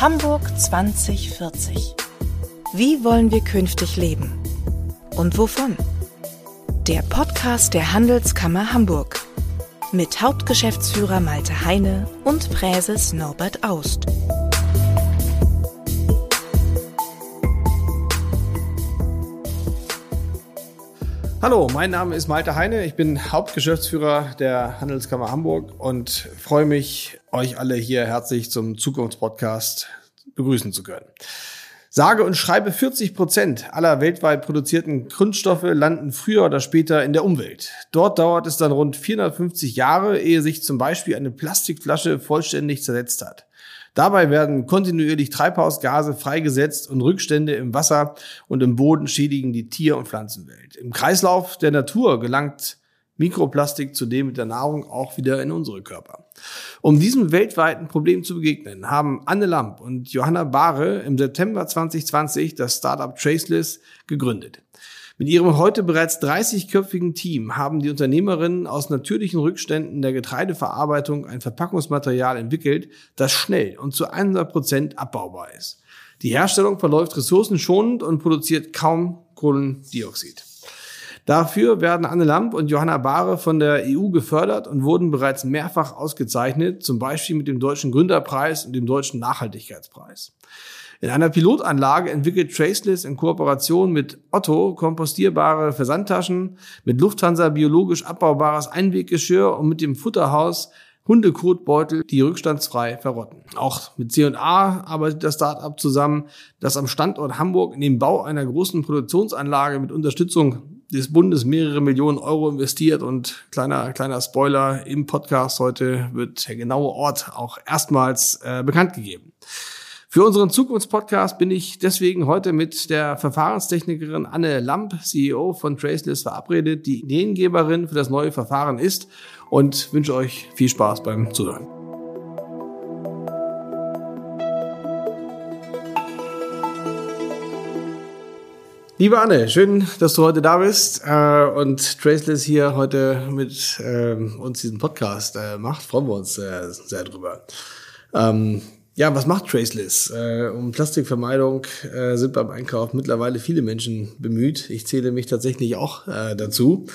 Hamburg 2040. Wie wollen wir künftig leben? Und wovon? Der Podcast der Handelskammer Hamburg. Mit Hauptgeschäftsführer Malte Heine und Präses Norbert Aust. Hallo, mein Name ist Malte Heine. Ich bin Hauptgeschäftsführer der Handelskammer Hamburg und freue mich, euch alle hier herzlich zum Zukunftspodcast begrüßen zu können. Sage und schreibe 40 Prozent aller weltweit produzierten Grundstoffe landen früher oder später in der Umwelt. Dort dauert es dann rund 450 Jahre, ehe sich zum Beispiel eine Plastikflasche vollständig zersetzt hat. Dabei werden kontinuierlich Treibhausgase freigesetzt und Rückstände im Wasser und im Boden schädigen die Tier- und Pflanzenwelt. Im Kreislauf der Natur gelangt Mikroplastik zudem mit der Nahrung auch wieder in unsere Körper. Um diesem weltweiten Problem zu begegnen, haben Anne Lamp und Johanna Bahre im September 2020 das Startup Traceless gegründet. Mit ihrem heute bereits 30-köpfigen Team haben die Unternehmerinnen aus natürlichen Rückständen der Getreideverarbeitung ein Verpackungsmaterial entwickelt, das schnell und zu 100 Prozent abbaubar ist. Die Herstellung verläuft ressourcenschonend und produziert kaum Kohlendioxid. Dafür werden Anne Lamp und Johanna Bahre von der EU gefördert und wurden bereits mehrfach ausgezeichnet, zum Beispiel mit dem Deutschen Gründerpreis und dem Deutschen Nachhaltigkeitspreis. In einer Pilotanlage entwickelt Traceless in Kooperation mit Otto kompostierbare Versandtaschen, mit Lufthansa biologisch abbaubares Einweggeschirr und mit dem Futterhaus Hundekotbeutel, die rückstandsfrei verrotten. Auch mit C&A arbeitet das Startup zusammen, das am Standort Hamburg in den Bau einer großen Produktionsanlage mit Unterstützung des Bundes mehrere Millionen Euro investiert und kleiner kleiner Spoiler im Podcast heute wird der genaue Ort auch erstmals äh, bekannt gegeben. Für unseren Zukunftspodcast bin ich deswegen heute mit der Verfahrenstechnikerin Anne Lamp, CEO von Traceless, verabredet, die Ideengeberin für das neue Verfahren ist und wünsche euch viel Spaß beim Zuhören. Liebe Anne, schön, dass du heute da bist äh, und Traceless hier heute mit äh, uns diesen Podcast äh, macht. Freuen wir uns sehr, sehr drüber. Ähm, ja, was macht Traceless? Äh, um Plastikvermeidung äh, sind beim Einkauf mittlerweile viele Menschen bemüht. Ich zähle mich tatsächlich auch äh, dazu.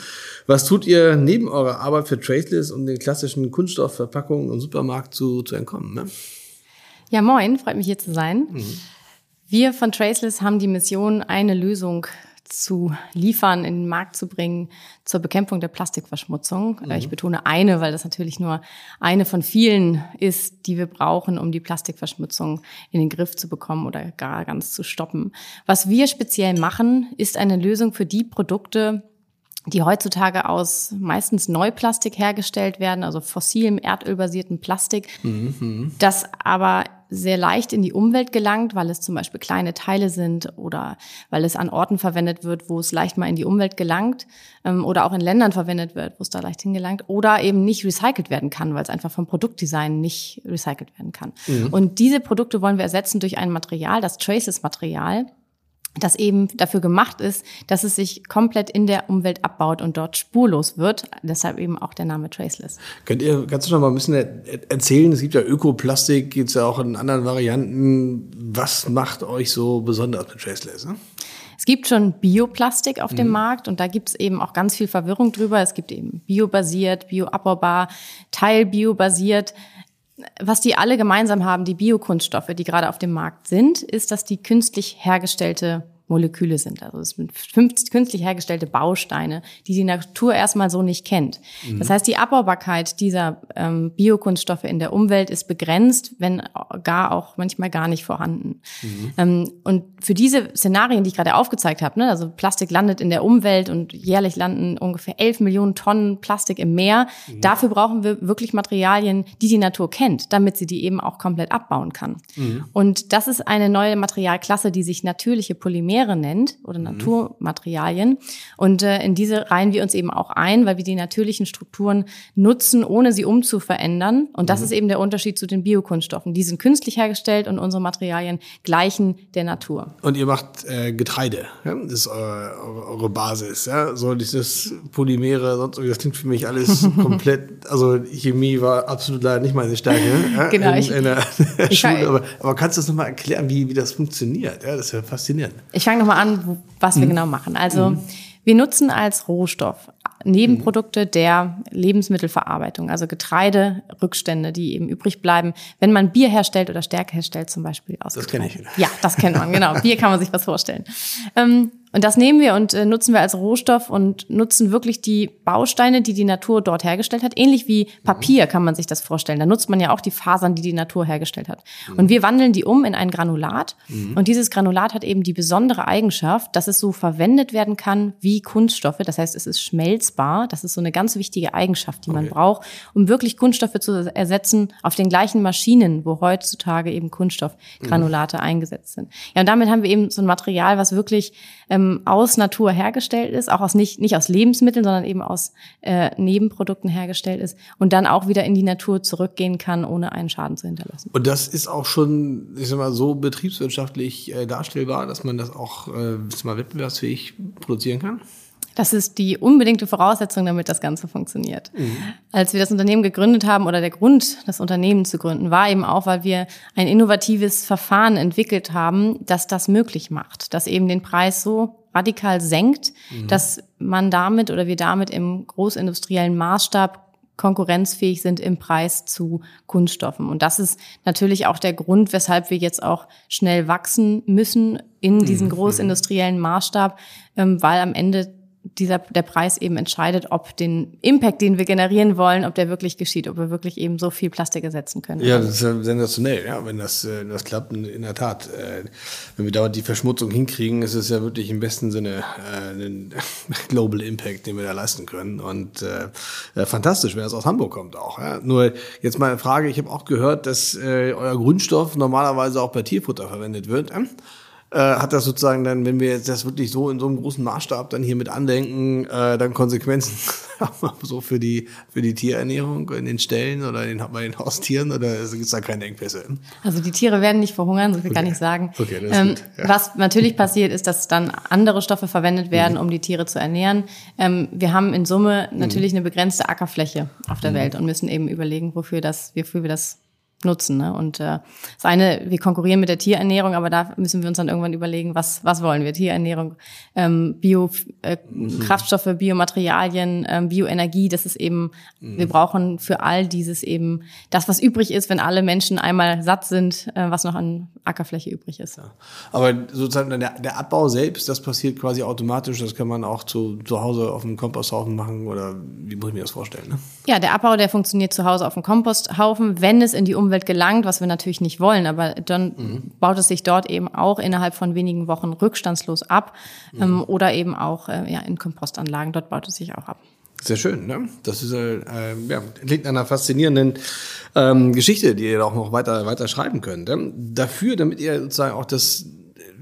Was tut ihr neben eurer Arbeit für Traceless, um den klassischen Kunststoffverpackungen im Supermarkt zu, zu entkommen? Ne? Ja, moin, freut mich hier zu sein. Mhm. Wir von Traceless haben die Mission, eine Lösung zu liefern, in den Markt zu bringen zur Bekämpfung der Plastikverschmutzung. Mhm. Ich betone eine, weil das natürlich nur eine von vielen ist, die wir brauchen, um die Plastikverschmutzung in den Griff zu bekommen oder gar ganz zu stoppen. Was wir speziell machen, ist eine Lösung für die Produkte, die heutzutage aus meistens Neuplastik hergestellt werden, also fossilem, erdölbasierten Plastik, mhm. das aber sehr leicht in die Umwelt gelangt, weil es zum Beispiel kleine Teile sind oder weil es an Orten verwendet wird, wo es leicht mal in die Umwelt gelangt ähm, oder auch in Ländern verwendet wird, wo es da leicht hingelangt oder eben nicht recycelt werden kann, weil es einfach vom Produktdesign nicht recycelt werden kann. Mhm. Und diese Produkte wollen wir ersetzen durch ein Material, das Traces-Material, das eben dafür gemacht ist, dass es sich komplett in der Umwelt abbaut und dort spurlos wird. Deshalb eben auch der Name Traceless. Könnt ihr, kannst du noch mal ein bisschen erzählen? Es gibt ja Ökoplastik, gibt es ja auch in anderen Varianten. Was macht euch so besonders mit Traceless? Ne? Es gibt schon Bioplastik auf mhm. dem Markt und da gibt es eben auch ganz viel Verwirrung drüber. Es gibt eben biobasiert, bioabbaubar, teilbiobasiert. Was die alle gemeinsam haben, die Biokunststoffe, die gerade auf dem Markt sind, ist, dass die künstlich hergestellte Moleküle sind. Also es sind künstlich hergestellte Bausteine, die die Natur erstmal so nicht kennt. Mhm. Das heißt, die Abbaubarkeit dieser ähm, Biokunststoffe in der Umwelt ist begrenzt, wenn gar auch manchmal gar nicht vorhanden. Mhm. Ähm, und für diese Szenarien, die ich gerade aufgezeigt habe, ne, also Plastik landet in der Umwelt und jährlich landen ungefähr 11 Millionen Tonnen Plastik im Meer. Mhm. Dafür brauchen wir wirklich Materialien, die die Natur kennt, damit sie die eben auch komplett abbauen kann. Mhm. Und das ist eine neue Materialklasse, die sich natürliche Polymere Polymere nennt oder mhm. Naturmaterialien. Und äh, in diese reihen wir uns eben auch ein, weil wir die natürlichen Strukturen nutzen, ohne sie umzuverändern. Und das mhm. ist eben der Unterschied zu den Biokunststoffen. Die sind künstlich hergestellt und unsere Materialien gleichen der Natur. Und ihr macht äh, Getreide, ja? das ist eure, eure Basis. Ja? So dieses Polymere, sonst das klingt für mich alles komplett, also Chemie war absolut leider nicht meine Stärke. Ja? Genau. In, ich, in der ich Schule, aber, aber kannst du das nochmal erklären, wie, wie das funktioniert? Ja, das ist ja faszinierend. Ich fange nochmal an, was wir mhm. genau machen. Also mhm. wir nutzen als Rohstoff Nebenprodukte der Lebensmittelverarbeitung, also Getreiderückstände, die eben übrig bleiben, wenn man Bier herstellt oder Stärke herstellt, zum Beispiel aus. Das kenne ich. Ja, das kennt man, genau. Bier kann man sich was vorstellen. Ähm, und das nehmen wir und äh, nutzen wir als Rohstoff und nutzen wirklich die Bausteine, die die Natur dort hergestellt hat. Ähnlich wie Papier kann man sich das vorstellen. Da nutzt man ja auch die Fasern, die die Natur hergestellt hat. Mhm. Und wir wandeln die um in ein Granulat. Und dieses Granulat hat eben die besondere Eigenschaft, dass es so verwendet werden kann wie Kunststoffe. Das heißt, es ist schmelzbar. Das ist so eine ganz wichtige Eigenschaft, die okay. man braucht, um wirklich Kunststoffe zu ersetzen auf den gleichen Maschinen, wo heutzutage eben Kunststoffgranulate mhm. eingesetzt sind. Ja, und damit haben wir eben so ein Material, was wirklich ähm, ähm, aus Natur hergestellt ist, auch aus nicht, nicht aus Lebensmitteln, sondern eben aus äh, Nebenprodukten hergestellt ist und dann auch wieder in die Natur zurückgehen kann, ohne einen Schaden zu hinterlassen. Und das ist auch schon, ich sag mal, so betriebswirtschaftlich äh, darstellbar, dass man das auch äh, mal wettbewerbsfähig produzieren kann? Das ist die unbedingte Voraussetzung, damit das Ganze funktioniert. Mhm. Als wir das Unternehmen gegründet haben oder der Grund, das Unternehmen zu gründen, war eben auch, weil wir ein innovatives Verfahren entwickelt haben, das das möglich macht, das eben den Preis so radikal senkt, mhm. dass man damit oder wir damit im großindustriellen Maßstab konkurrenzfähig sind im Preis zu Kunststoffen. Und das ist natürlich auch der Grund, weshalb wir jetzt auch schnell wachsen müssen in diesen mhm. großindustriellen Maßstab, ähm, weil am Ende dieser, der Preis eben entscheidet, ob den Impact, den wir generieren wollen, ob der wirklich geschieht, ob wir wirklich eben so viel Plastik ersetzen können. Ja, das ist ja sensationell, ja, wenn das, äh, das klappt. In der Tat, äh, wenn wir dauernd die Verschmutzung hinkriegen, ist es ja wirklich im besten Sinne äh, ein Global Impact, den wir da leisten können. Und äh, fantastisch, wenn das aus Hamburg kommt auch. Ja. Nur jetzt mal eine Frage, ich habe auch gehört, dass äh, euer Grundstoff normalerweise auch bei Tierfutter verwendet wird. Äh? hat das sozusagen dann, wenn wir jetzt das wirklich so in so einem großen Maßstab dann hier mit andenken, äh, dann Konsequenzen so für die für die Tierernährung in den Ställen oder in, bei den Haustieren oder gibt es da keine Engpässe? Also die Tiere werden nicht verhungern, so viel okay. kann ich sagen. Okay, das ähm, gut. Ja. Was natürlich passiert, ist, dass dann andere Stoffe verwendet werden, mhm. um die Tiere zu ernähren. Ähm, wir haben in Summe natürlich mhm. eine begrenzte Ackerfläche auf der mhm. Welt und müssen eben überlegen, wofür das, wofür wir das nutzen. Ne? Und äh, das eine, wir konkurrieren mit der Tierernährung, aber da müssen wir uns dann irgendwann überlegen, was, was wollen wir? Tierernährung, ähm, Bio, äh, mhm. Biomaterialien, ähm, Bioenergie, das ist eben, mhm. wir brauchen für all dieses eben das, was übrig ist, wenn alle Menschen einmal satt sind, äh, was noch an Ackerfläche übrig ist. Ja. Aber sozusagen der, der Abbau selbst, das passiert quasi automatisch, das kann man auch zu, zu Hause auf dem Komposthaufen machen oder wie muss ich mir das vorstellen? Ne? Ja, der Abbau, der funktioniert zu Hause auf dem Komposthaufen, wenn es in die Umwelt Umwelt gelangt, was wir natürlich nicht wollen, aber dann mhm. baut es sich dort eben auch innerhalb von wenigen Wochen rückstandslos ab mhm. ähm, oder eben auch äh, ja, in Kompostanlagen, dort baut es sich auch ab. Sehr schön, ne? Das ist äh, ja, klingt einer faszinierenden ähm, Geschichte, die ihr auch noch weiter weiter schreiben könnt. Ähm, dafür, damit ihr sozusagen auch das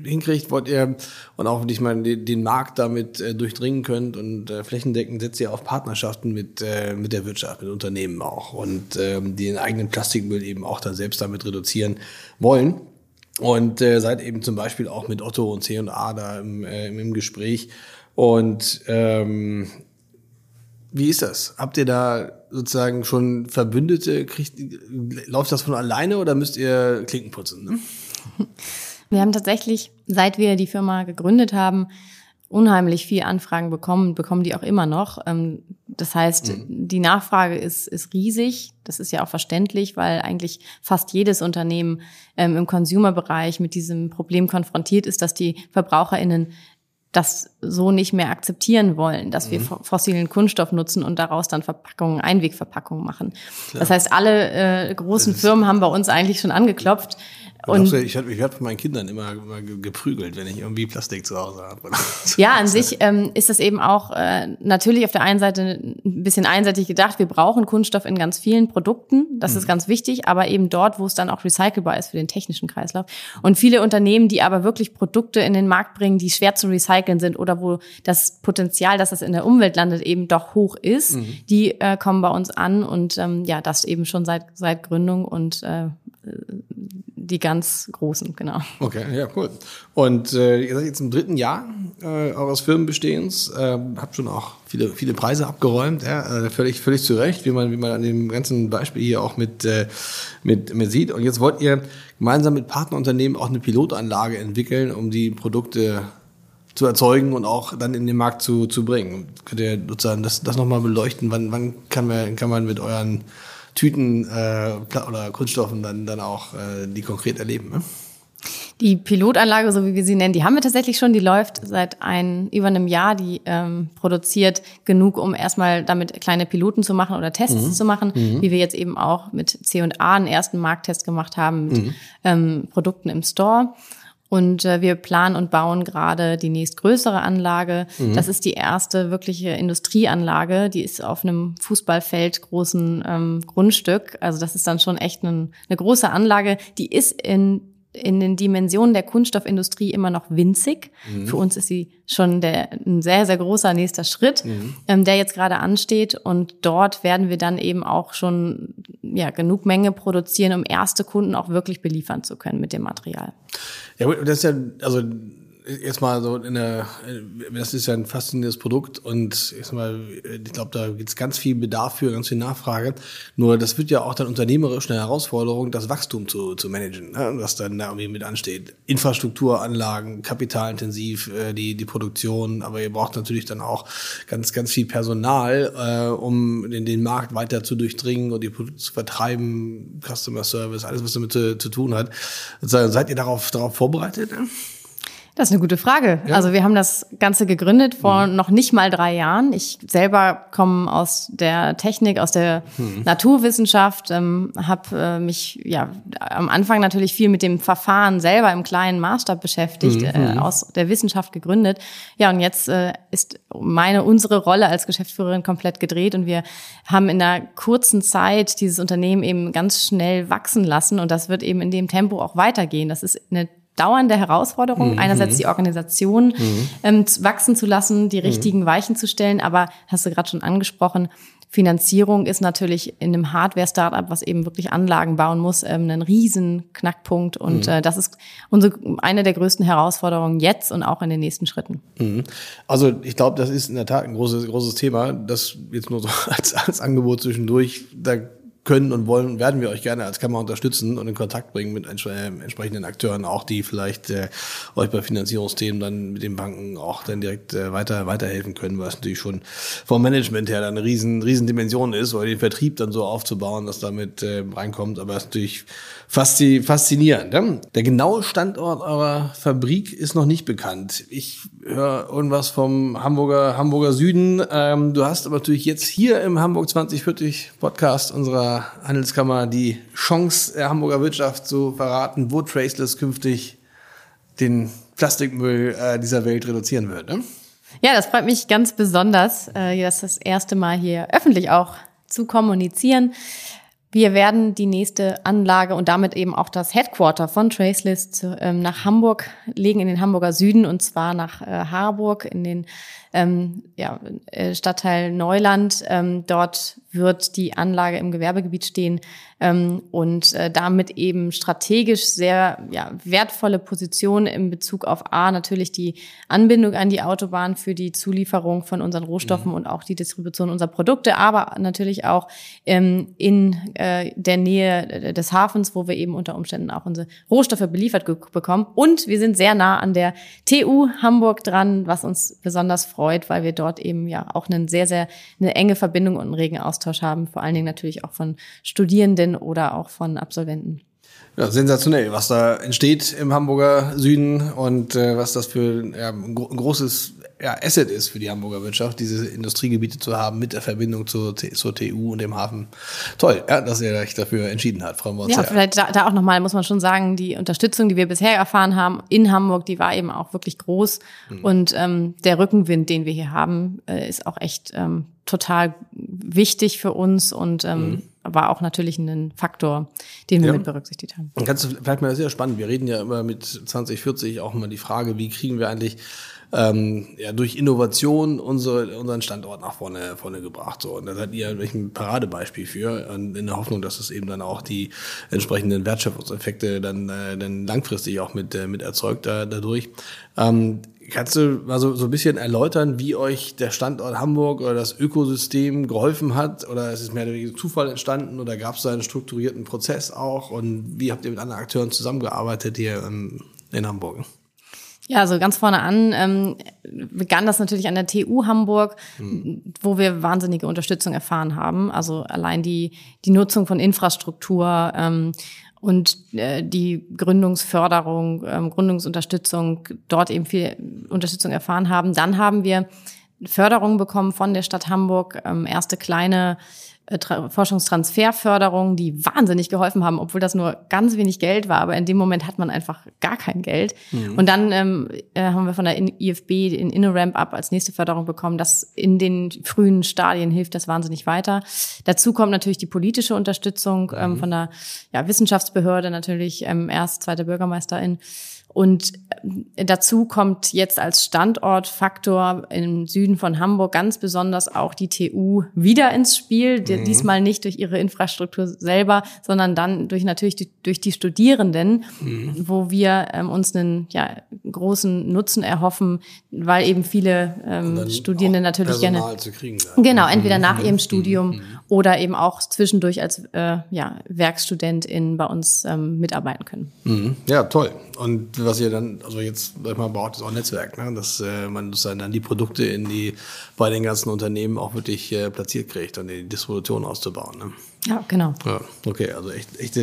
hinkriegt, wollt ihr und auch ich meine den, Markt damit äh, durchdringen könnt und äh, flächendeckend setzt ihr auf Partnerschaften mit äh, mit der Wirtschaft, mit Unternehmen auch und ähm, den eigenen Plastikmüll eben auch dann selbst damit reduzieren wollen. Und äh, seid eben zum Beispiel auch mit Otto und C&A da im, äh, im Gespräch. Und ähm, wie ist das? Habt ihr da sozusagen schon Verbündete? Kriegt, läuft das von alleine oder müsst ihr Klinken putzen? Ne? Wir haben tatsächlich, seit wir die Firma gegründet haben, unheimlich viel Anfragen bekommen, bekommen die auch immer noch. Ähm, das heißt, mhm. die Nachfrage ist, ist riesig. Das ist ja auch verständlich, weil eigentlich fast jedes Unternehmen ähm, im Consumer-Bereich mit diesem Problem konfrontiert ist, dass die VerbraucherInnen das so nicht mehr akzeptieren wollen, dass mhm. wir fossilen Kunststoff nutzen und daraus dann Verpackungen, Einwegverpackungen machen. Klar. Das heißt, alle äh, großen Firmen haben bei uns eigentlich schon angeklopft. Und ich werde werd von meinen Kindern immer, immer geprügelt, wenn ich irgendwie Plastik zu Hause habe. ja, an sich ähm, ist das eben auch äh, natürlich auf der einen Seite ein bisschen einseitig gedacht. Wir brauchen Kunststoff in ganz vielen Produkten. Das mhm. ist ganz wichtig, aber eben dort, wo es dann auch recycelbar ist für den technischen Kreislauf. Und viele Unternehmen, die aber wirklich Produkte in den Markt bringen, die schwer zu recyceln sind oder wo das Potenzial, dass das in der Umwelt landet, eben doch hoch ist, mhm. die äh, kommen bei uns an und ähm, ja, das eben schon seit, seit Gründung und äh, die ganz großen, genau. Okay, ja, cool. Und äh, ihr seid jetzt im dritten Jahr äh, eures Firmenbestehens, äh, habt schon auch viele, viele Preise abgeräumt, ja, äh, völlig, völlig zu Recht, wie man, wie man an dem ganzen Beispiel hier auch mit, äh, mit, mit sieht. Und jetzt wollt ihr gemeinsam mit Partnerunternehmen auch eine Pilotanlage entwickeln, um die Produkte zu erzeugen und auch dann in den Markt zu, zu bringen. Könnt ihr sozusagen das, das nochmal beleuchten? Wann, wann kann, man, kann man mit euren Tüten äh, oder Kunststoffen dann, dann auch äh, die konkret erleben. Ne? Die Pilotanlage, so wie wir sie nennen, die haben wir tatsächlich schon. Die läuft seit ein, über einem Jahr. Die ähm, produziert genug, um erstmal damit kleine Piloten zu machen oder Tests mhm. zu machen, mhm. wie wir jetzt eben auch mit C&A einen ersten Markttest gemacht haben mit mhm. ähm, Produkten im Store. Und äh, wir planen und bauen gerade die nächstgrößere Anlage. Mhm. Das ist die erste wirkliche Industrieanlage. Die ist auf einem Fußballfeld großen ähm, Grundstück. Also das ist dann schon echt ein, eine große Anlage. Die ist in in den Dimensionen der Kunststoffindustrie immer noch winzig. Mhm. Für uns ist sie schon der, ein sehr, sehr großer nächster Schritt, mhm. ähm, der jetzt gerade ansteht. Und dort werden wir dann eben auch schon ja, genug Menge produzieren, um erste Kunden auch wirklich beliefern zu können mit dem Material. Ja, das ist ja, also jetzt mal so in der, das ist ja ein faszinierendes Produkt und ich, ich glaube, da gibt es ganz viel Bedarf für, ganz viel Nachfrage. Nur das wird ja auch dann unternehmerisch eine Herausforderung, das Wachstum zu, zu managen, ne? was dann da irgendwie mit ansteht. Infrastrukturanlagen, kapitalintensiv, äh, die, die Produktion, aber ihr braucht natürlich dann auch ganz, ganz viel Personal, äh, um den, den Markt weiter zu durchdringen und die Produkte zu vertreiben, Customer Service, alles, was damit zu, zu tun hat. Seid ihr darauf, darauf vorbereitet? Ne? Das ist eine gute Frage. Ja. Also wir haben das Ganze gegründet vor mhm. noch nicht mal drei Jahren. Ich selber komme aus der Technik, aus der mhm. Naturwissenschaft, ähm, habe äh, mich ja am Anfang natürlich viel mit dem Verfahren selber im kleinen Maßstab beschäftigt, mhm. äh, aus der Wissenschaft gegründet. Ja, und jetzt äh, ist meine, unsere Rolle als Geschäftsführerin komplett gedreht und wir haben in einer kurzen Zeit dieses Unternehmen eben ganz schnell wachsen lassen und das wird eben in dem Tempo auch weitergehen. Das ist eine dauernde Herausforderung, mhm. einerseits die Organisation mhm. ähm, wachsen zu lassen, die richtigen mhm. Weichen zu stellen, aber hast du gerade schon angesprochen, Finanzierung ist natürlich in einem Hardware-Startup, was eben wirklich Anlagen bauen muss, ähm, ein riesen Knackpunkt. Und mhm. äh, das ist unsere, eine der größten Herausforderungen jetzt und auch in den nächsten Schritten. Mhm. Also ich glaube, das ist in der Tat ein großes, großes Thema. Das jetzt nur so als, als Angebot zwischendurch. Da können und wollen werden wir euch gerne als Kammer unterstützen und in Kontakt bringen mit äh, entsprechenden Akteuren, auch die vielleicht äh, euch bei Finanzierungsthemen dann mit den Banken auch dann direkt äh, weiter weiterhelfen können, weil es natürlich schon vom Management her dann eine riesen riesen Dimension ist, oder den Vertrieb dann so aufzubauen, dass damit äh, reinkommt, aber es ist natürlich faszinierend. Ne? Der genaue Standort eurer Fabrik ist noch nicht bekannt. Ich höre irgendwas vom Hamburger Hamburger Süden. Ähm, du hast aber natürlich jetzt hier im Hamburg 2040 Podcast unserer Handelskammer die Chance der Hamburger Wirtschaft zu verraten, wo Traceless künftig den Plastikmüll äh, dieser Welt reduzieren wird. Ne? Ja, das freut mich ganz besonders, äh, das das erste Mal hier öffentlich auch zu kommunizieren. Wir werden die nächste Anlage und damit eben auch das Headquarter von Traceless ähm, nach Hamburg legen, in den Hamburger Süden und zwar nach äh, Harburg in den ähm, ja, äh, Stadtteil Neuland. Ähm, dort wird die Anlage im Gewerbegebiet stehen ähm, und äh, damit eben strategisch sehr ja, wertvolle Position in Bezug auf A, natürlich die Anbindung an die Autobahn für die Zulieferung von unseren Rohstoffen mhm. und auch die Distribution unserer Produkte, aber natürlich auch ähm, in äh, der Nähe des Hafens, wo wir eben unter Umständen auch unsere Rohstoffe beliefert bekommen. Und wir sind sehr nah an der TU Hamburg dran, was uns besonders freut weil wir dort eben ja auch eine sehr, sehr eine enge Verbindung und einen regen Austausch haben, vor allen Dingen natürlich auch von Studierenden oder auch von Absolventen. Ja, sensationell, was da entsteht im Hamburger Süden und äh, was das für ja, ein, gro ein großes ja, Asset ist für die Hamburger Wirtschaft, diese Industriegebiete zu haben mit der Verbindung zur, zur TU und dem Hafen. Toll, ja, dass ihr euch dafür entschieden habt, Frau Motz. Ja, vielleicht da, da auch nochmal, muss man schon sagen, die Unterstützung, die wir bisher erfahren haben in Hamburg, die war eben auch wirklich groß. Mhm. Und ähm, der Rückenwind, den wir hier haben, äh, ist auch echt ähm, total wichtig für uns und ähm, mhm. War auch natürlich ein Faktor, den wir ja. mit berücksichtigt haben. Und kannst du vielleicht mal sehr spannend. Wir reden ja immer mit 2040 auch immer die Frage, wie kriegen wir eigentlich ähm, ja, durch Innovation unsere, unseren Standort nach vorne, vorne gebracht. So. Und da seid ihr ein Paradebeispiel für, und in der Hoffnung, dass es eben dann auch die entsprechenden Wertschöpfungseffekte dann, äh, dann langfristig auch mit, äh, mit erzeugt da, dadurch. Ähm, Kannst du mal so, so ein bisschen erläutern, wie euch der Standort Hamburg oder das Ökosystem geholfen hat? Oder ist es mehr durch Zufall entstanden oder gab es da einen strukturierten Prozess auch? Und wie habt ihr mit anderen Akteuren zusammengearbeitet hier in, in Hamburg? Ja, also ganz vorne an ähm, begann das natürlich an der TU Hamburg, mhm. wo wir wahnsinnige Unterstützung erfahren haben. Also allein die, die Nutzung von Infrastruktur ähm, und äh, die Gründungsförderung, ähm, Gründungsunterstützung, dort eben viel Unterstützung erfahren haben. Dann haben wir Förderung bekommen von der Stadt Hamburg, ähm, erste kleine Forschungstransferförderungen, die wahnsinnig geholfen haben, obwohl das nur ganz wenig Geld war. Aber in dem Moment hat man einfach gar kein Geld. Mhm. Und dann ähm, äh, haben wir von der IFB den InnoRamp Up als nächste Förderung bekommen. Das in den frühen Stadien hilft das wahnsinnig weiter. Dazu kommt natürlich die politische Unterstützung ähm, mhm. von der ja, Wissenschaftsbehörde natürlich, ähm, erst zweite Bürgermeisterin. Und äh, dazu kommt jetzt als Standortfaktor im Süden von Hamburg ganz besonders auch die TU wieder ins Spiel. Mhm. Diesmal nicht durch ihre Infrastruktur selber, sondern dann durch natürlich die, durch die Studierenden, mhm. wo wir ähm, uns einen ja, großen Nutzen erhoffen, weil eben viele ähm, Studierende natürlich gerne genau entweder nach mhm. ihrem Studium mhm. Oder eben auch zwischendurch als äh, ja, Werkstudentin bei uns ähm, mitarbeiten können. Mhm. Ja, toll. Und was ihr dann, also jetzt, sag mal, braucht es auch Netzwerk, ne? dass äh, man dann die Produkte in die, bei den ganzen Unternehmen auch wirklich äh, platziert kriegt und die Distribution auszubauen. Ne? Ja, genau. Ja, okay, also echt, echt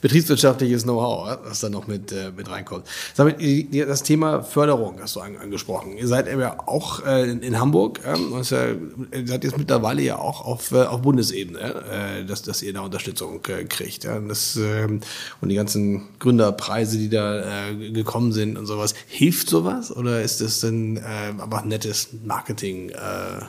betriebswirtschaftliches Know-how, was da noch mit, äh, mit reinkommt. Sag das Thema Förderung hast du an, angesprochen. Ihr seid ja auch äh, in, in Hamburg, ähm, ja, ihr seid jetzt mittlerweile ja auch auf, äh, auf Bundesebene, äh, dass, dass ihr da Unterstützung äh, kriegt. Ja? Das, äh, und die ganzen Gründerpreise, die da äh, gekommen sind und sowas. Hilft sowas oder ist das denn äh, einfach nettes Marketing? Äh,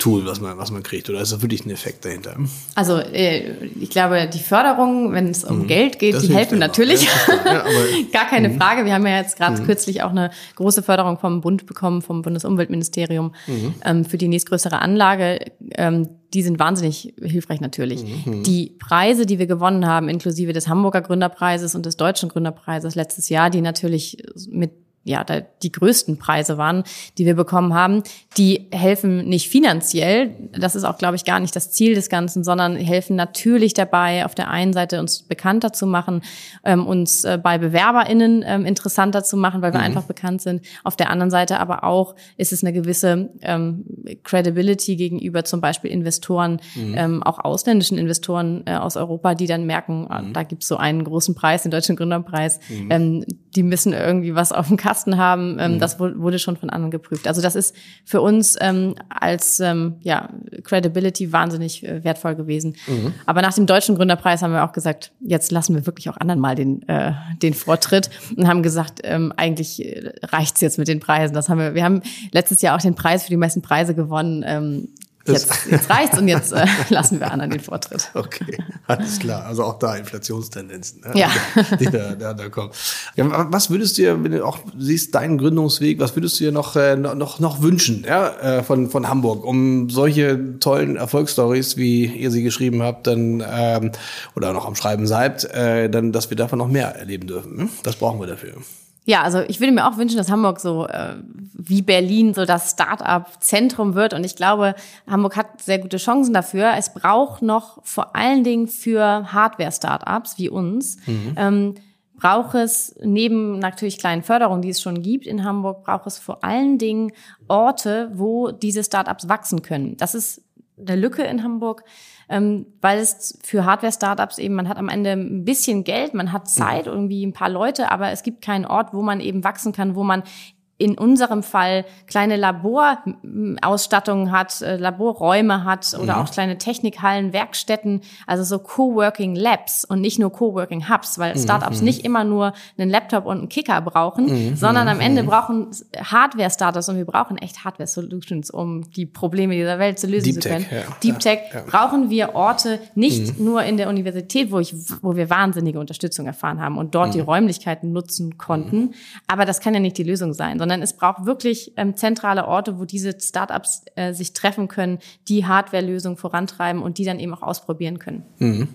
Tool, was man, was man kriegt? Oder ist das wirklich ein Effekt dahinter? Also äh, ich glaube, die Förderung, wenn es um mhm. Geld geht, das die helfen natürlich. Ja, Gar keine mhm. Frage. Wir haben ja jetzt gerade mhm. kürzlich auch eine große Förderung vom Bund bekommen, vom Bundesumweltministerium mhm. ähm, für die nächstgrößere Anlage. Ähm, die sind wahnsinnig hilfreich natürlich. Mhm. Die Preise, die wir gewonnen haben, inklusive des Hamburger Gründerpreises und des Deutschen Gründerpreises letztes Jahr, die natürlich mit ja, da die größten Preise waren, die wir bekommen haben, die helfen nicht finanziell. Das ist auch, glaube ich, gar nicht das Ziel des Ganzen, sondern helfen natürlich dabei, auf der einen Seite uns bekannter zu machen, ähm, uns äh, bei BewerberInnen ähm, interessanter zu machen, weil wir mhm. einfach bekannt sind. Auf der anderen Seite aber auch ist es eine gewisse ähm, Credibility gegenüber zum Beispiel Investoren, mhm. ähm, auch ausländischen Investoren äh, aus Europa, die dann merken, ah, mhm. da gibt's so einen großen Preis, den Deutschen Gründerpreis. Mhm. Ähm, die müssen irgendwie was auf dem Kasten haben. Ähm, mhm. Das wurde schon von anderen geprüft. Also das ist für uns ähm, als ähm, ja, Credibility wahnsinnig äh, wertvoll gewesen. Mhm. Aber nach dem deutschen Gründerpreis haben wir auch gesagt, jetzt lassen wir wirklich auch anderen mal den, äh, den Vortritt und haben gesagt, ähm, eigentlich äh, reicht's jetzt mit den Preisen. Das haben wir, wir haben letztes Jahr auch den Preis für die meisten Preise gewonnen. Ähm, Jetzt, jetzt reicht's und jetzt äh, lassen wir anderen den Vortritt. Okay, alles klar. Also auch da Inflationstendenzen, ne? ja. die da, da, da kommen. Ja, was würdest du dir, wenn du auch siehst, deinen Gründungsweg, was würdest du dir noch, äh, noch, noch wünschen ja, äh, von, von Hamburg, um solche tollen Erfolgsstories, wie ihr sie geschrieben habt, dann ähm, oder noch am Schreiben seid, äh, dann, dass wir davon noch mehr erleben dürfen. Hm? Das brauchen wir dafür. Ja, also ich würde mir auch wünschen, dass Hamburg so äh, wie Berlin so das Start-up-Zentrum wird. Und ich glaube, Hamburg hat sehr gute Chancen dafür. Es braucht noch vor allen Dingen für Hardware-Startups wie uns, mhm. ähm, braucht es neben natürlich kleinen Förderungen, die es schon gibt in Hamburg, braucht es vor allen Dingen Orte, wo diese Startups wachsen können. Das ist eine Lücke in Hamburg ähm, weil es für Hardware-Startups eben, man hat am Ende ein bisschen Geld, man hat Zeit, irgendwie ein paar Leute, aber es gibt keinen Ort, wo man eben wachsen kann, wo man in unserem Fall kleine Laborausstattungen hat, äh, Laborräume hat oder mhm. auch kleine Technikhallen, Werkstätten, also so Coworking Labs und nicht nur Coworking Hubs, weil mhm. Startups mhm. nicht immer nur einen Laptop und einen Kicker brauchen, mhm. sondern am Ende mhm. brauchen Hardware-Startups und wir brauchen echt Hardware-Solutions, um die Probleme dieser Welt zu lösen Deep zu können. Tech, ja. Deep Tech ja. brauchen wir Orte nicht mhm. nur in der Universität, wo ich, wo wir wahnsinnige Unterstützung erfahren haben und dort die Räumlichkeiten nutzen konnten, aber das kann ja nicht die Lösung sein, sondern sondern es braucht wirklich ähm, zentrale Orte, wo diese Startups äh, sich treffen können, die Hardware-Lösungen vorantreiben und die dann eben auch ausprobieren können. Mhm.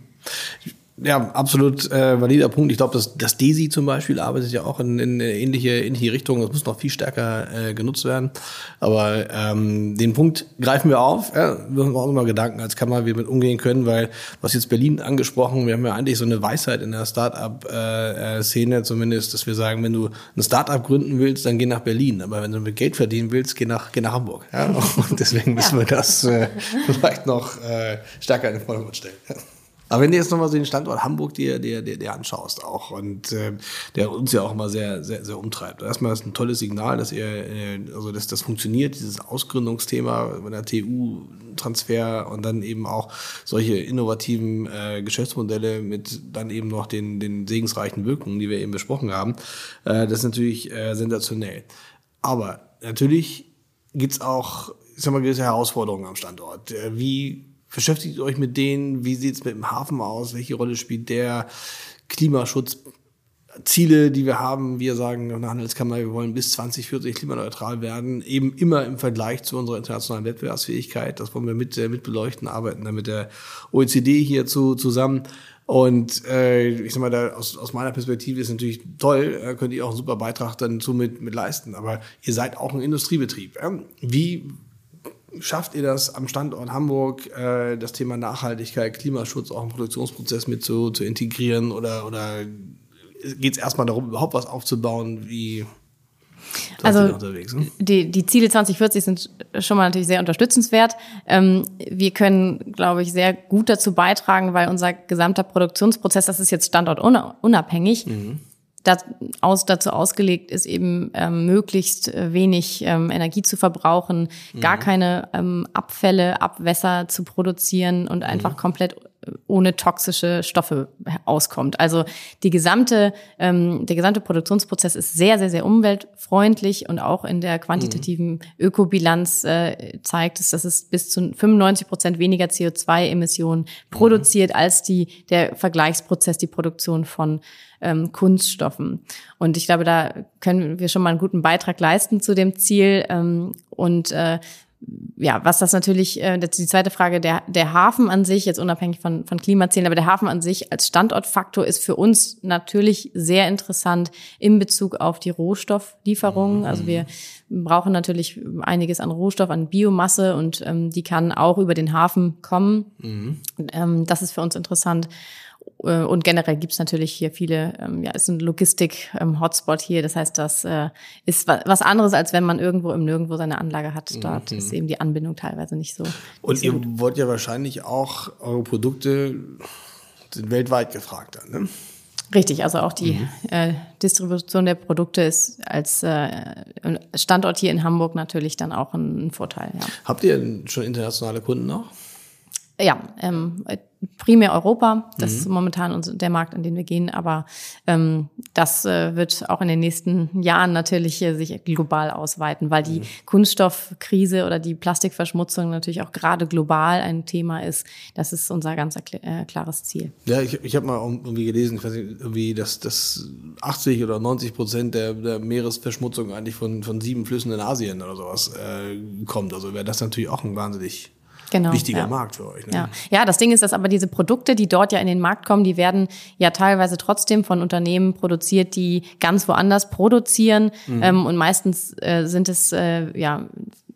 Ja, absolut äh, valider Punkt. Ich glaube, dass das DESI zum Beispiel arbeitet ja auch in, in eine ähnliche, ähnliche Richtung. Das muss noch viel stärker äh, genutzt werden. Aber ähm, den Punkt greifen wir auf. Ja, wir haben auch immer Gedanken als Kammer, wie wir mit umgehen können, weil was jetzt Berlin angesprochen, wir haben ja eigentlich so eine Weisheit in der Start-up-Szene äh, zumindest, dass wir sagen, wenn du ein Start-up gründen willst, dann geh nach Berlin. Aber wenn du mit Geld verdienen willst, geh nach, geh nach Hamburg. Ja? Und deswegen müssen wir das äh, vielleicht noch äh, stärker in den Vordergrund stellen. Ja. Aber wenn du jetzt nochmal so den Standort Hamburg dir, dir, dir, dir anschaust auch und äh, der uns ja auch immer sehr, sehr, sehr umtreibt. Erstmal ist ein tolles Signal, dass ihr, äh, also dass das funktioniert, dieses Ausgründungsthema mit der TU-Transfer und dann eben auch solche innovativen äh, Geschäftsmodelle mit dann eben noch den, den segensreichen Wirkungen, die wir eben besprochen haben. Äh, das ist natürlich äh, sensationell. Aber natürlich gibt's auch, ich sag mal, gewisse Herausforderungen am Standort. Äh, wie Beschäftigt euch mit denen, wie sieht es mit dem Hafen aus, welche Rolle spielt der Klimaschutz, Ziele, die wir haben, wir sagen in der Handelskammer, wir wollen bis 2040 klimaneutral werden, eben immer im Vergleich zu unserer internationalen Wettbewerbsfähigkeit. Das wollen wir mit, mit beleuchten, arbeiten da mit der OECD hierzu zusammen. Und äh, ich sag mal, da aus, aus meiner Perspektive ist natürlich toll, äh, könnt ihr auch einen super Beitrag dann zu mit, mit leisten. Aber ihr seid auch ein Industriebetrieb. Wie schafft ihr das am Standort Hamburg, äh, das Thema Nachhaltigkeit, Klimaschutz auch im Produktionsprozess mit zu, zu integrieren? Oder, oder geht es erstmal darum, überhaupt was aufzubauen? Wie also ne? die, die Ziele 2040 sind schon mal natürlich sehr unterstützenswert. Ähm, wir können, glaube ich, sehr gut dazu beitragen, weil unser gesamter Produktionsprozess, das ist jetzt standortunabhängig, mhm aus, dazu ausgelegt ist, eben ähm, möglichst äh, wenig ähm, Energie zu verbrauchen, mhm. gar keine ähm, Abfälle, Abwässer zu produzieren und einfach mhm. komplett ohne toxische Stoffe auskommt. Also die gesamte, ähm, der gesamte Produktionsprozess ist sehr, sehr, sehr umweltfreundlich und auch in der quantitativen mhm. Ökobilanz äh, zeigt es, dass es bis zu 95 Prozent weniger CO2-Emissionen mhm. produziert als die, der Vergleichsprozess, die Produktion von ähm, Kunststoffen. Und ich glaube, da können wir schon mal einen guten Beitrag leisten zu dem Ziel. Ähm, und äh, ja, was das natürlich, äh, das ist die zweite Frage, der, der Hafen an sich, jetzt unabhängig von, von Klimazielen, aber der Hafen an sich als Standortfaktor ist für uns natürlich sehr interessant in Bezug auf die Rohstofflieferungen. Mhm. Also wir brauchen natürlich einiges an Rohstoff, an Biomasse und ähm, die kann auch über den Hafen kommen. Mhm. Ähm, das ist für uns interessant. Äh, und generell gibt's natürlich hier viele, ähm, ja, ist ein Logistik-Hotspot hier. Das heißt, das äh, ist was anderes, als wenn man irgendwo im Nirgendwo seine Anlage hat. Dort mhm. ist eben die Anbindung teilweise nicht so. Und ihr gut. wollt ja wahrscheinlich auch eure Produkte sind weltweit gefragt dann, ne? Richtig, also auch die mhm. äh, Distribution der Produkte ist als äh, Standort hier in Hamburg natürlich dann auch ein, ein Vorteil. Ja. Habt ihr schon internationale Kunden noch? Ja, ähm, primär Europa. Das mhm. ist momentan der Markt, in den wir gehen. Aber ähm, das äh, wird auch in den nächsten Jahren natürlich äh, sich global ausweiten, weil die mhm. Kunststoffkrise oder die Plastikverschmutzung natürlich auch gerade global ein Thema ist. Das ist unser ganz äh, klares Ziel. Ja, ich, ich habe mal irgendwie gelesen, ich weiß nicht, irgendwie, dass, dass 80 oder 90 Prozent der, der Meeresverschmutzung eigentlich von, von sieben Flüssen in Asien oder sowas äh, kommt. Also wäre das natürlich auch ein wahnsinnig genau, wichtiger ja. Markt für euch. Ne? Ja. ja, das Ding ist, dass aber diese Produkte, die dort ja in den Markt kommen, die werden ja teilweise trotzdem von Unternehmen produziert, die ganz woanders produzieren. Mhm. Ähm, und meistens äh, sind es äh, ja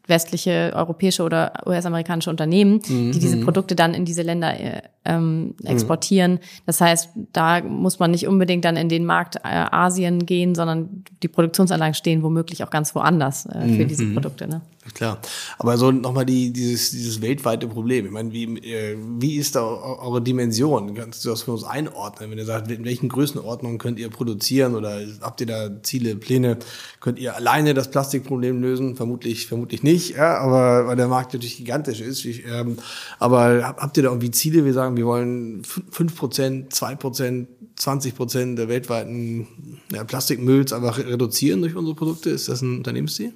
westliche, europäische oder US-amerikanische Unternehmen, mhm. die diese Produkte dann in diese Länder äh, ähm, exportieren. Mhm. Das heißt, da muss man nicht unbedingt dann in den Markt äh, Asien gehen, sondern die Produktionsanlagen stehen womöglich auch ganz woanders äh, für mhm. diese Produkte. Ne? Klar. Aber so nochmal die, dieses, dieses weltweite Problem. Ich meine, wie, äh, wie ist da eure Dimension? Kannst du das für uns einordnen? Wenn ihr sagt, in welchen Größenordnungen könnt ihr produzieren oder habt ihr da Ziele, Pläne? Könnt ihr alleine das Plastikproblem lösen? Vermutlich, vermutlich nicht, ja, aber weil der Markt natürlich gigantisch ist. Wie, ähm, aber habt ihr da irgendwie Ziele? Wir sagen, wir wollen fünf Prozent, zwei Prozent, 20 Prozent der weltweiten ja, Plastikmülls einfach reduzieren durch unsere Produkte. Ist das ein Unternehmensziel?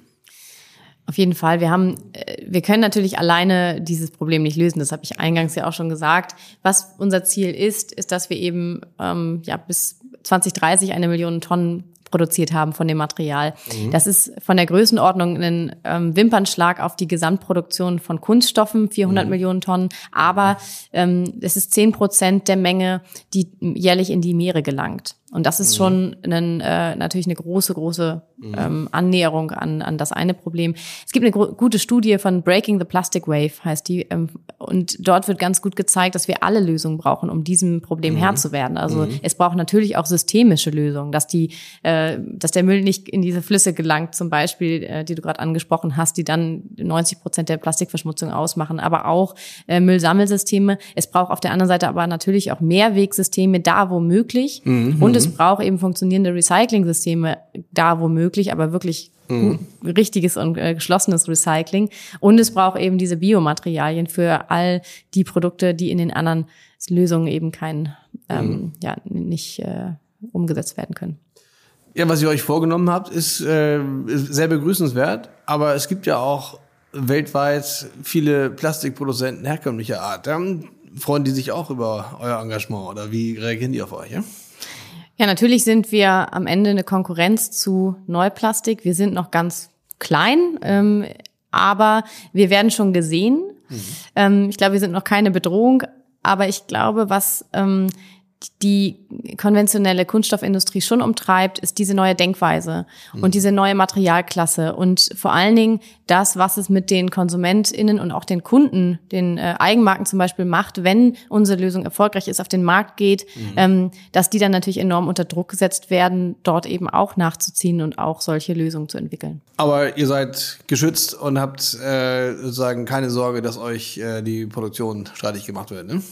Auf jeden Fall. Wir haben, äh, wir können natürlich alleine dieses Problem nicht lösen. Das habe ich eingangs ja auch schon gesagt. Was unser Ziel ist, ist, dass wir eben ähm, ja bis 2030 eine Million Tonnen produziert haben von dem Material. Mhm. Das ist von der Größenordnung ein ähm, Wimpernschlag auf die Gesamtproduktion von Kunststoffen, 400 mhm. Millionen Tonnen. Aber ähm, es ist 10 Prozent der Menge, die jährlich in die Meere gelangt. Und das ist mhm. schon ein, äh, natürlich eine große, große mhm. ähm, Annäherung an, an das eine Problem. Es gibt eine gute Studie von Breaking the Plastic Wave, heißt die. Ähm, und dort wird ganz gut gezeigt, dass wir alle Lösungen brauchen, um diesem Problem mhm. Herr zu werden. Also mhm. es braucht natürlich auch systemische Lösungen, dass die, äh, dass der Müll nicht in diese Flüsse gelangt, zum Beispiel, äh, die du gerade angesprochen hast, die dann 90 Prozent der Plastikverschmutzung ausmachen, aber auch äh, Müllsammelsysteme. Es braucht auf der anderen Seite aber natürlich auch Mehrwegsysteme da, wo möglich. Mhm. Und es braucht eben funktionierende Recycling-Systeme da womöglich, aber wirklich mhm. richtiges und äh, geschlossenes Recycling. Und es braucht eben diese Biomaterialien für all die Produkte, die in den anderen Lösungen eben kein, ähm, mhm. ja, nicht äh, umgesetzt werden können. Ja, was ihr euch vorgenommen habt, ist, äh, ist sehr begrüßenswert, aber es gibt ja auch weltweit viele Plastikproduzenten herkömmlicher Art. Dann freuen die sich auch über euer Engagement oder wie reagieren die auf euch? Ja? Ja, natürlich sind wir am Ende eine Konkurrenz zu Neuplastik. Wir sind noch ganz klein, ähm, aber wir werden schon gesehen. Mhm. Ähm, ich glaube, wir sind noch keine Bedrohung, aber ich glaube, was ähm, die konventionelle Kunststoffindustrie schon umtreibt, ist diese neue Denkweise mhm. und diese neue Materialklasse und vor allen Dingen das, was es mit den KonsumentInnen und auch den Kunden, den äh, Eigenmarken zum Beispiel macht, wenn unsere Lösung erfolgreich ist, auf den Markt geht, mhm. ähm, dass die dann natürlich enorm unter Druck gesetzt werden, dort eben auch nachzuziehen und auch solche Lösungen zu entwickeln. Aber ihr seid geschützt und habt äh, sozusagen keine Sorge, dass euch äh, die Produktion streitig gemacht wird, ne?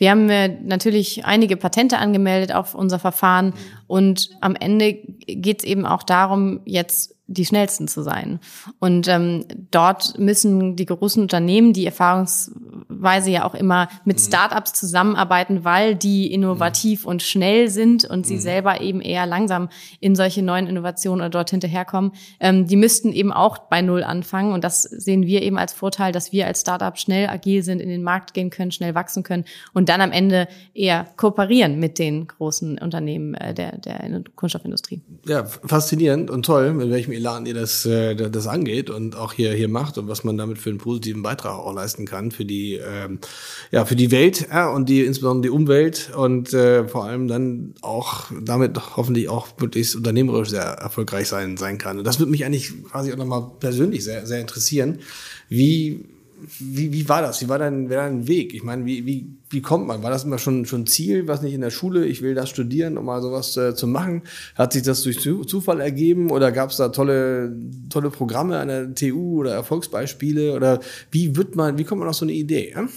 Wir haben äh, natürlich einige Patente angemeldet auf unser Verfahren und am Ende geht es eben auch darum, jetzt die schnellsten zu sein. Und ähm, dort müssen die großen Unternehmen, die erfahrungsweise ja auch immer mit mhm. Startups zusammenarbeiten, weil die innovativ mhm. und schnell sind und sie mhm. selber eben eher langsam in solche neuen Innovationen oder dort hinterherkommen, ähm, die müssten eben auch bei Null anfangen. Und das sehen wir eben als Vorteil, dass wir als Startup schnell agil sind, in den Markt gehen können, schnell wachsen können und dann am Ende eher kooperieren mit den großen Unternehmen äh, der, der Kunststoffindustrie. Ja, faszinierend und toll, mit welchem Elan ihr das, äh, das angeht und auch hier, hier macht und was man damit für einen positiven Beitrag auch leisten kann für die, ähm, ja, für die Welt ja, und die, insbesondere die Umwelt und äh, vor allem dann auch damit hoffentlich auch möglichst unternehmerisch sehr erfolgreich sein, sein kann. Und das würde mich eigentlich quasi auch nochmal persönlich sehr, sehr interessieren. Wie wie, wie war das? Wie war dein, war dein Weg? Ich meine, wie, wie, wie kommt man? War das immer schon schon Ziel, was nicht in der Schule? Ich will das studieren, um mal sowas äh, zu machen. Hat sich das durch Zufall ergeben oder gab es da tolle tolle Programme an der TU oder Erfolgsbeispiele oder wie wird man? Wie kommt man auf so eine Idee? Ja?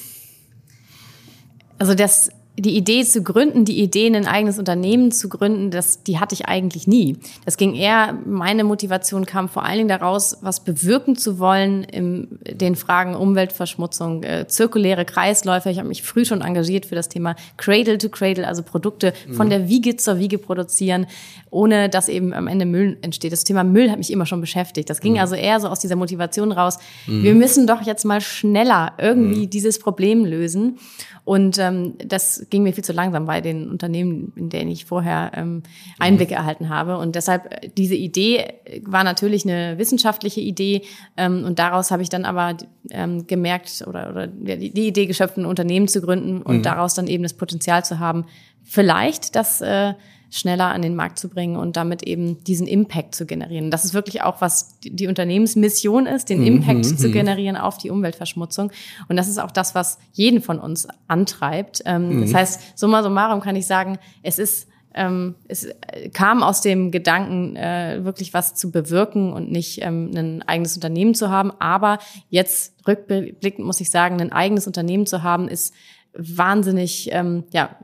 Also das die Idee zu gründen, die Idee, ein eigenes Unternehmen zu gründen, das, die hatte ich eigentlich nie. Das ging eher, meine Motivation kam vor allen Dingen daraus, was bewirken zu wollen in den Fragen Umweltverschmutzung, äh, zirkuläre Kreisläufe. Ich habe mich früh schon engagiert für das Thema Cradle to Cradle, also Produkte von der Wiege zur Wiege produzieren, ohne dass eben am Ende Müll entsteht. Das Thema Müll hat mich immer schon beschäftigt. Das ging mhm. also eher so aus dieser Motivation raus. Mhm. Wir müssen doch jetzt mal schneller irgendwie mhm. dieses Problem lösen. Und ähm, das ging mir viel zu langsam bei den Unternehmen, in denen ich vorher ähm, Einblicke mhm. erhalten habe. Und deshalb, äh, diese Idee war natürlich eine wissenschaftliche Idee. Ähm, und daraus habe ich dann aber ähm, gemerkt oder, oder die, die Idee geschöpft, ein Unternehmen zu gründen und mhm. daraus dann eben das Potenzial zu haben, vielleicht das äh, schneller an den Markt zu bringen und damit eben diesen Impact zu generieren. Das ist wirklich auch, was die Unternehmensmission ist, den mhm, Impact mhm. zu generieren auf die Umweltverschmutzung. Und das ist auch das, was jeden von uns antreibt. Ähm, mhm. Das heißt, summa summarum kann ich sagen, es ist ähm, es kam aus dem Gedanken, äh, wirklich was zu bewirken und nicht ähm, ein eigenes Unternehmen zu haben. Aber jetzt rückblickend muss ich sagen, ein eigenes Unternehmen zu haben, ist wahnsinnig ähm, ja,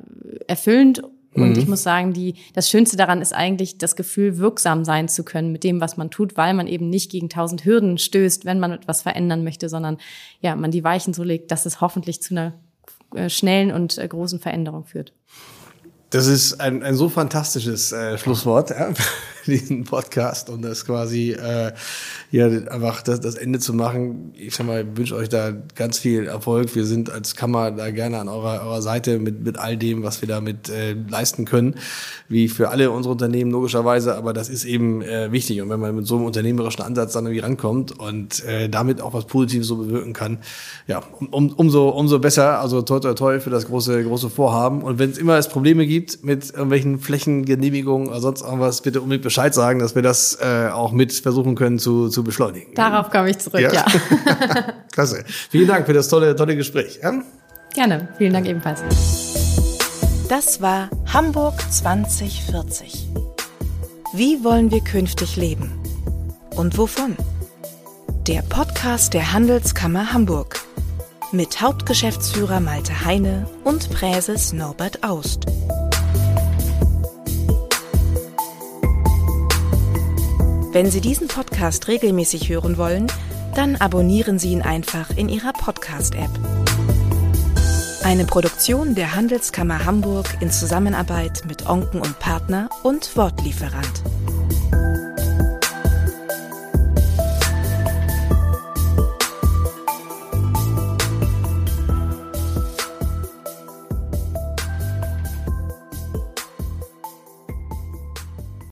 erfüllend. Und mhm. ich muss sagen, die, das Schönste daran ist eigentlich das Gefühl, wirksam sein zu können mit dem, was man tut, weil man eben nicht gegen tausend Hürden stößt, wenn man etwas verändern möchte, sondern ja, man die Weichen so legt, dass es hoffentlich zu einer äh, schnellen und äh, großen Veränderung führt. Das ist ein, ein so fantastisches äh, Schlusswort ja, diesen Podcast und das quasi äh, ja einfach das, das Ende zu machen. Ich sag mal, wünsche euch da ganz viel Erfolg. Wir sind als Kammer da gerne an eurer, eurer Seite mit, mit all dem, was wir damit äh, leisten können, wie für alle unsere Unternehmen logischerweise. Aber das ist eben äh, wichtig und wenn man mit so einem unternehmerischen Ansatz dann irgendwie rankommt und äh, damit auch was Positives so bewirken kann, ja, um, um, umso umso besser. Also toll toi toi für das große große Vorhaben. Und wenn es immer Probleme gibt mit irgendwelchen Flächengenehmigungen oder sonst irgendwas, bitte unbedingt Bescheid sagen, dass wir das äh, auch mit versuchen können zu, zu beschleunigen. Darauf komme ich zurück, ja. ja. Klasse. Vielen Dank für das tolle, tolle Gespräch. Ja? Gerne. Vielen Dank ebenfalls. Das war Hamburg 2040. Wie wollen wir künftig leben? Und wovon? Der Podcast der Handelskammer Hamburg mit Hauptgeschäftsführer Malte Heine und Präses Norbert Aust. Wenn Sie diesen Podcast regelmäßig hören wollen, dann abonnieren Sie ihn einfach in Ihrer Podcast-App. Eine Produktion der Handelskammer Hamburg in Zusammenarbeit mit Onken und Partner und Wortlieferant.